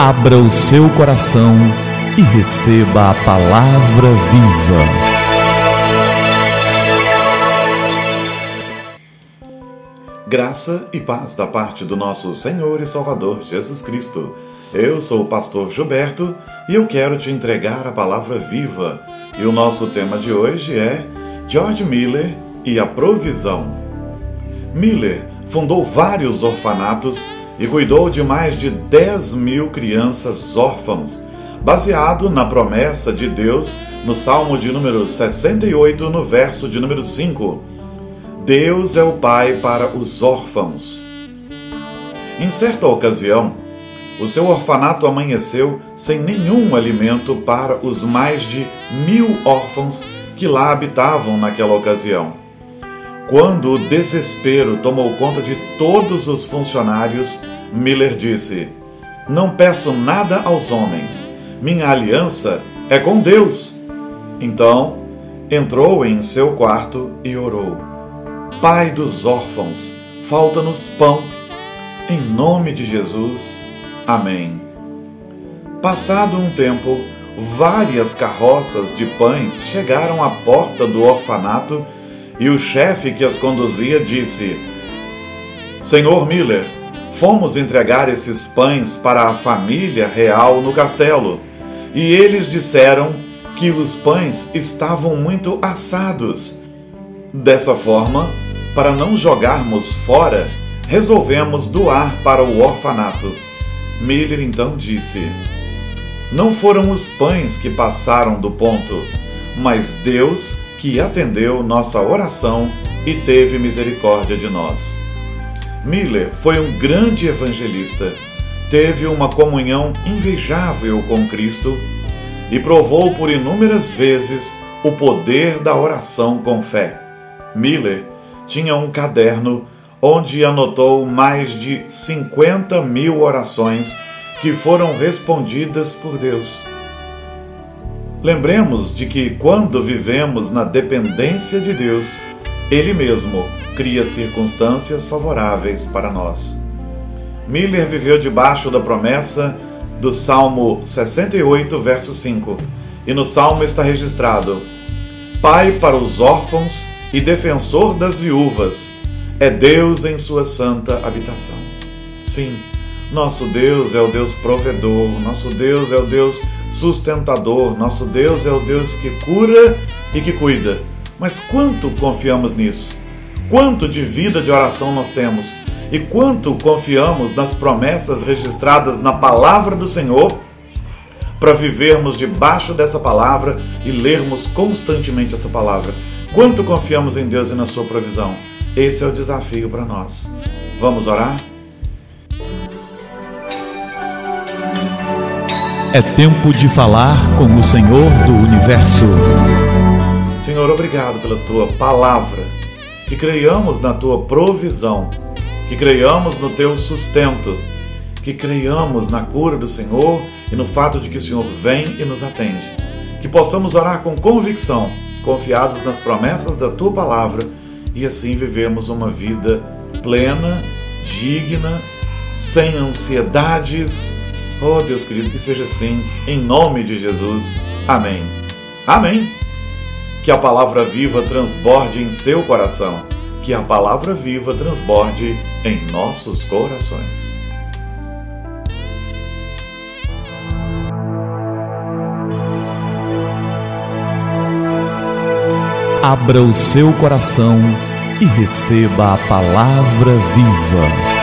Abra o seu coração e receba a palavra viva. Graça e paz da parte do nosso Senhor e Salvador Jesus Cristo. Eu sou o pastor Gilberto e eu quero te entregar a palavra viva. E o nosso tema de hoje é George Miller e a provisão. Miller fundou vários orfanatos e cuidou de mais de 10 mil crianças órfãs, baseado na promessa de Deus no Salmo de número 68, no verso de número 5. Deus é o Pai para os órfãos. Em certa ocasião, o seu orfanato amanheceu sem nenhum alimento para os mais de mil órfãos que lá habitavam naquela ocasião. Quando o desespero tomou conta de todos os funcionários, Miller disse: Não peço nada aos homens, minha aliança é com Deus. Então, entrou em seu quarto e orou: Pai dos órfãos, falta-nos pão. Em nome de Jesus. Amém. Passado um tempo, várias carroças de pães chegaram à porta do orfanato e o chefe que as conduzia disse: Senhor Miller, fomos entregar esses pães para a família real no castelo e eles disseram que os pães estavam muito assados. Dessa forma, para não jogarmos fora, resolvemos doar para o orfanato. Miller então disse: Não foram os pães que passaram do ponto, mas Deus que atendeu nossa oração e teve misericórdia de nós. Miller foi um grande evangelista, teve uma comunhão invejável com Cristo e provou por inúmeras vezes o poder da oração com fé. Miller tinha um caderno onde anotou mais de 50 mil orações que foram respondidas por Deus. Lembremos de que quando vivemos na dependência de Deus, Ele mesmo cria circunstâncias favoráveis para nós. Miller viveu debaixo da promessa do Salmo 68, verso 5, e no Salmo está registrado: Pai para os órfãos e defensor das viúvas, é Deus em sua santa habitação. Sim, nosso Deus é o Deus provedor, nosso Deus é o Deus sustentador, nosso Deus é o Deus que cura e que cuida. Mas quanto confiamos nisso? Quanto de vida de oração nós temos? E quanto confiamos nas promessas registradas na palavra do Senhor para vivermos debaixo dessa palavra e lermos constantemente essa palavra? Quanto confiamos em Deus e na sua provisão? Esse é o desafio para nós. Vamos orar? É tempo de falar com o Senhor do universo. Senhor, obrigado pela tua palavra. Que creiamos na tua provisão, que creiamos no teu sustento, que creiamos na cura do Senhor e no fato de que o Senhor vem e nos atende. Que possamos orar com convicção, confiados nas promessas da tua palavra e assim vivemos uma vida plena, digna, sem ansiedades Oh, Deus querido, que seja assim, em nome de Jesus. Amém. Amém. Que a palavra viva transborde em seu coração, que a palavra viva transborde em nossos corações. Abra o seu coração e receba a palavra viva.